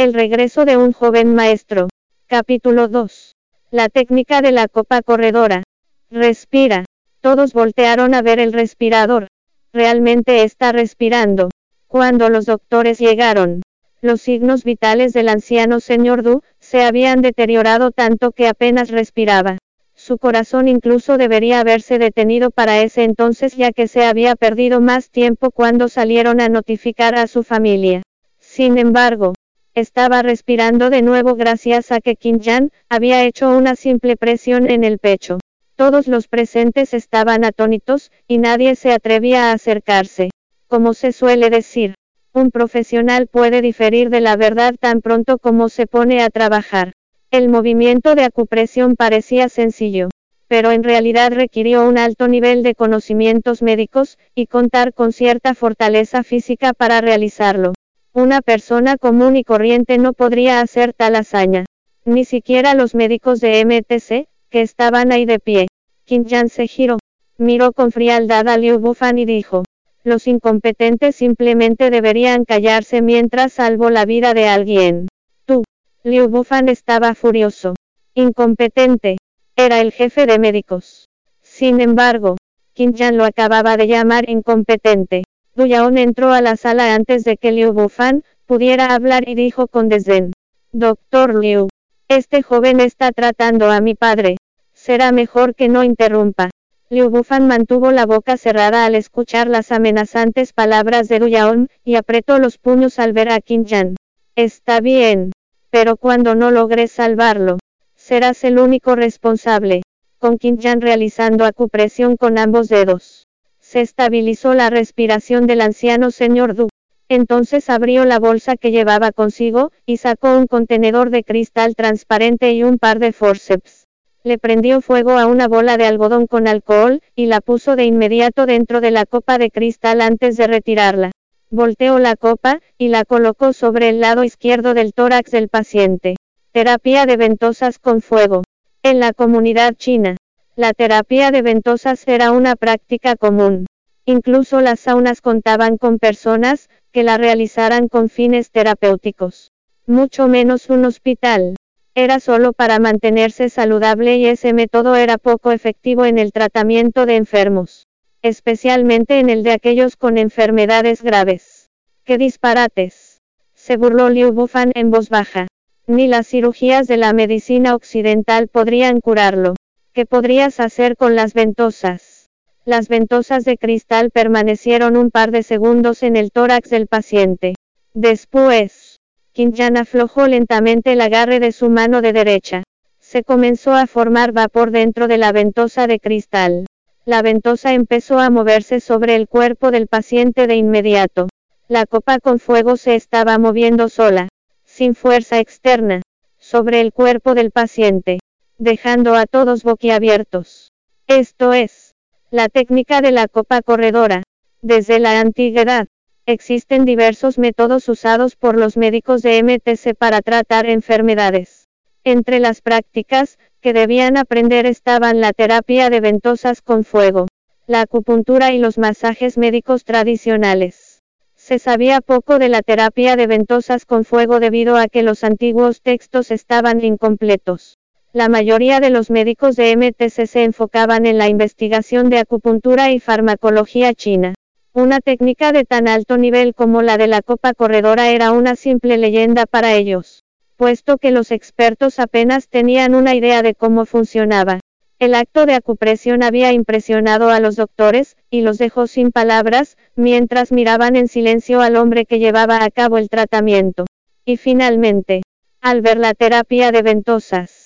El regreso de un joven maestro. Capítulo 2. La técnica de la copa corredora. Respira. Todos voltearon a ver el respirador. Realmente está respirando. Cuando los doctores llegaron, los signos vitales del anciano señor Du, se habían deteriorado tanto que apenas respiraba. Su corazón incluso debería haberse detenido para ese entonces ya que se había perdido más tiempo cuando salieron a notificar a su familia. Sin embargo, estaba respirando de nuevo gracias a que Kim Jan había hecho una simple presión en el pecho. Todos los presentes estaban atónitos, y nadie se atrevía a acercarse. Como se suele decir, un profesional puede diferir de la verdad tan pronto como se pone a trabajar. El movimiento de acupresión parecía sencillo, pero en realidad requirió un alto nivel de conocimientos médicos, y contar con cierta fortaleza física para realizarlo. Una persona común y corriente no podría hacer tal hazaña. Ni siquiera los médicos de MTC, que estaban ahí de pie. Jan se giró, miró con frialdad a Liu Bufan y dijo, los incompetentes simplemente deberían callarse mientras salvo la vida de alguien. Tú, Liu Bufan estaba furioso. Incompetente. Era el jefe de médicos. Sin embargo, Jan lo acababa de llamar incompetente. Duyaon entró a la sala antes de que Liu Bufan pudiera hablar y dijo con desdén. Doctor Liu, este joven está tratando a mi padre. Será mejor que no interrumpa. Liu Bufan mantuvo la boca cerrada al escuchar las amenazantes palabras de Duyaon, y apretó los puños al ver a Jan. Está bien. Pero cuando no logres salvarlo, serás el único responsable. Con Jan realizando acupresión con ambos dedos. Se estabilizó la respiración del anciano señor Du. Entonces abrió la bolsa que llevaba consigo, y sacó un contenedor de cristal transparente y un par de forceps. Le prendió fuego a una bola de algodón con alcohol, y la puso de inmediato dentro de la copa de cristal antes de retirarla. Volteó la copa, y la colocó sobre el lado izquierdo del tórax del paciente. Terapia de ventosas con fuego. En la comunidad china, la terapia de ventosas era una práctica común. Incluso las saunas contaban con personas que la realizaran con fines terapéuticos. Mucho menos un hospital. Era solo para mantenerse saludable y ese método era poco efectivo en el tratamiento de enfermos. Especialmente en el de aquellos con enfermedades graves. ¡Qué disparates! Se burló Liu Bufan en voz baja. Ni las cirugías de la medicina occidental podrían curarlo. ¿Qué podrías hacer con las ventosas? Las ventosas de cristal permanecieron un par de segundos en el tórax del paciente. Después, Kinjan aflojó lentamente el agarre de su mano de derecha. Se comenzó a formar vapor dentro de la ventosa de cristal. La ventosa empezó a moverse sobre el cuerpo del paciente de inmediato. La copa con fuego se estaba moviendo sola, sin fuerza externa, sobre el cuerpo del paciente dejando a todos boquiabiertos. Esto es, la técnica de la copa corredora. Desde la antigüedad, existen diversos métodos usados por los médicos de MTC para tratar enfermedades. Entre las prácticas que debían aprender estaban la terapia de ventosas con fuego, la acupuntura y los masajes médicos tradicionales. Se sabía poco de la terapia de ventosas con fuego debido a que los antiguos textos estaban incompletos. La mayoría de los médicos de MTC se enfocaban en la investigación de acupuntura y farmacología china. Una técnica de tan alto nivel como la de la copa corredora era una simple leyenda para ellos, puesto que los expertos apenas tenían una idea de cómo funcionaba. El acto de acupresión había impresionado a los doctores, y los dejó sin palabras, mientras miraban en silencio al hombre que llevaba a cabo el tratamiento. Y finalmente, al ver la terapia de ventosas,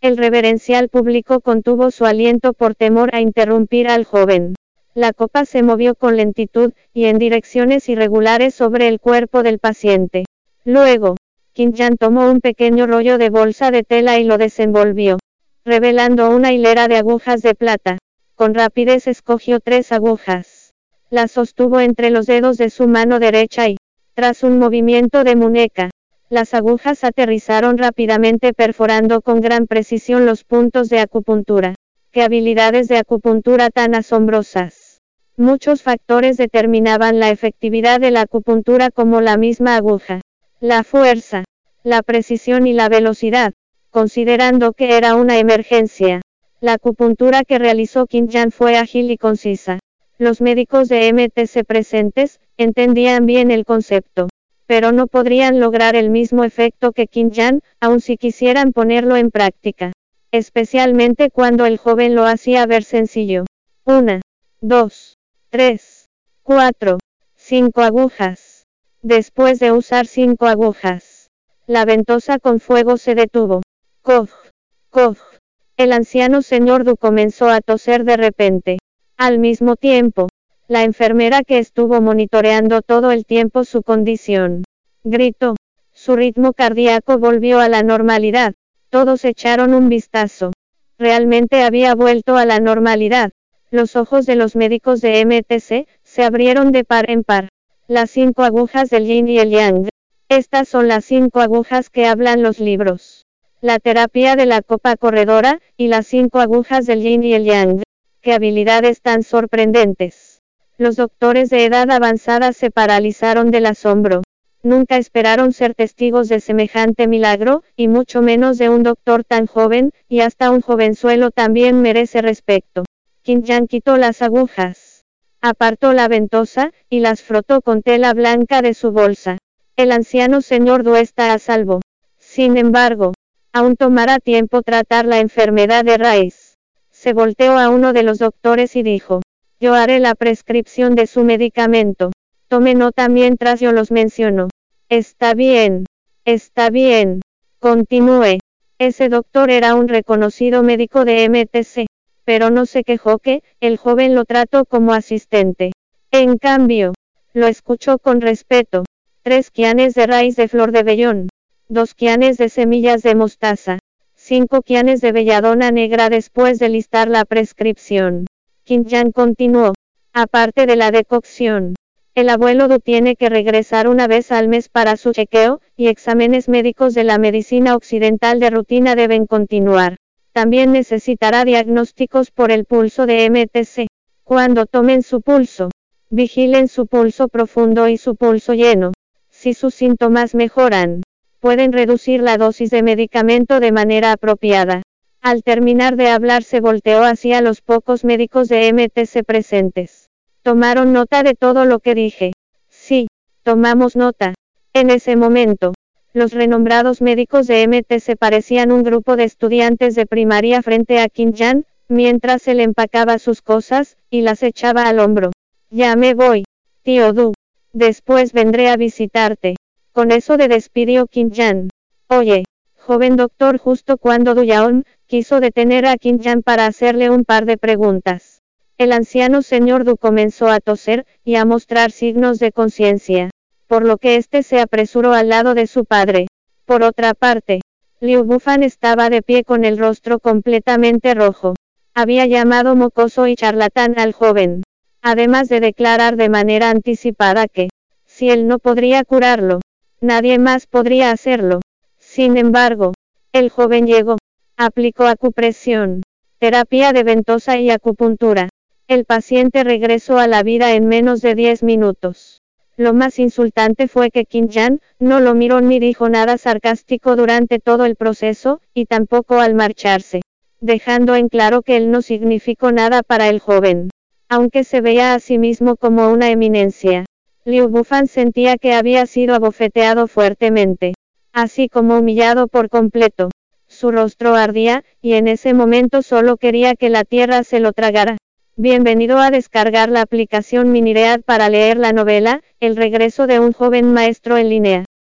el reverencial público contuvo su aliento por temor a interrumpir al joven. La copa se movió con lentitud, y en direcciones irregulares sobre el cuerpo del paciente. Luego, Jan tomó un pequeño rollo de bolsa de tela y lo desenvolvió, revelando una hilera de agujas de plata. Con rapidez escogió tres agujas. Las sostuvo entre los dedos de su mano derecha y, tras un movimiento de muñeca, las agujas aterrizaron rápidamente perforando con gran precisión los puntos de acupuntura. ¡Qué habilidades de acupuntura tan asombrosas! Muchos factores determinaban la efectividad de la acupuntura como la misma aguja. La fuerza, la precisión y la velocidad, considerando que era una emergencia. La acupuntura que realizó Kim Jan fue ágil y concisa. Los médicos de MTC presentes, entendían bien el concepto, pero no podrían lograr el mismo efecto que Kim Jan, aun si quisieran ponerlo en práctica. Especialmente cuando el joven lo hacía ver sencillo. Una, dos, tres, cuatro, cinco agujas. Después de usar cinco agujas, la ventosa con fuego se detuvo. Coj, coj. El anciano señor Du comenzó a toser de repente. Al mismo tiempo, la enfermera que estuvo monitoreando todo el tiempo su condición, gritó. Su ritmo cardíaco volvió a la normalidad. Todos echaron un vistazo. Realmente había vuelto a la normalidad. Los ojos de los médicos de MTC se abrieron de par en par. Las cinco agujas del yin y el yang. Estas son las cinco agujas que hablan los libros. La terapia de la copa corredora, y las cinco agujas del yin y el yang. Qué habilidades tan sorprendentes. Los doctores de edad avanzada se paralizaron del asombro. Nunca esperaron ser testigos de semejante milagro, y mucho menos de un doctor tan joven, y hasta un jovenzuelo también merece respeto. Kim Yang quitó las agujas, apartó la ventosa, y las frotó con tela blanca de su bolsa. El anciano señor Du está a salvo. Sin embargo, aún tomará tiempo tratar la enfermedad de raíz. Se volteó a uno de los doctores y dijo, yo haré la prescripción de su medicamento. Tome nota mientras yo los menciono. Está bien. Está bien. Continúe. Ese doctor era un reconocido médico de MTC, pero no se quejó que, el joven lo trató como asistente. En cambio, lo escuchó con respeto. Tres quianes de raíz de flor de vellón. Dos quianes de semillas de mostaza. Cinco quianes de belladona negra después de listar la prescripción. Jan continuó. Aparte de la decocción, el abuelo Du tiene que regresar una vez al mes para su chequeo, y exámenes médicos de la medicina occidental de rutina deben continuar. También necesitará diagnósticos por el pulso de MTC. Cuando tomen su pulso, vigilen su pulso profundo y su pulso lleno. Si sus síntomas mejoran, pueden reducir la dosis de medicamento de manera apropiada. Al terminar de hablar se volteó hacia los pocos médicos de MTC presentes. Tomaron nota de todo lo que dije. Sí, tomamos nota. En ese momento, los renombrados médicos de MTC parecían un grupo de estudiantes de primaria frente a Kim Jan, mientras él empacaba sus cosas, y las echaba al hombro. Ya me voy, tío Du. Después vendré a visitarte. Con eso de despidió Kim Jan. Oye, joven doctor, justo cuando Du Yaon, quiso detener a Jan para hacerle un par de preguntas. El anciano señor Du comenzó a toser, y a mostrar signos de conciencia, por lo que éste se apresuró al lado de su padre. Por otra parte, Liu Bufan estaba de pie con el rostro completamente rojo. Había llamado mocoso y charlatán al joven, además de declarar de manera anticipada que, si él no podría curarlo, nadie más podría hacerlo. Sin embargo, el joven llegó, aplicó acupresión, terapia de ventosa y acupuntura, el paciente regresó a la vida en menos de 10 minutos. Lo más insultante fue que Kim Jan no lo miró ni dijo nada sarcástico durante todo el proceso, y tampoco al marcharse, dejando en claro que él no significó nada para el joven. Aunque se veía a sí mismo como una eminencia, Liu Bufan sentía que había sido abofeteado fuertemente, así como humillado por completo. Su rostro ardía, y en ese momento solo quería que la tierra se lo tragara. Bienvenido a descargar la aplicación Miniread para leer la novela, El regreso de un joven maestro en línea.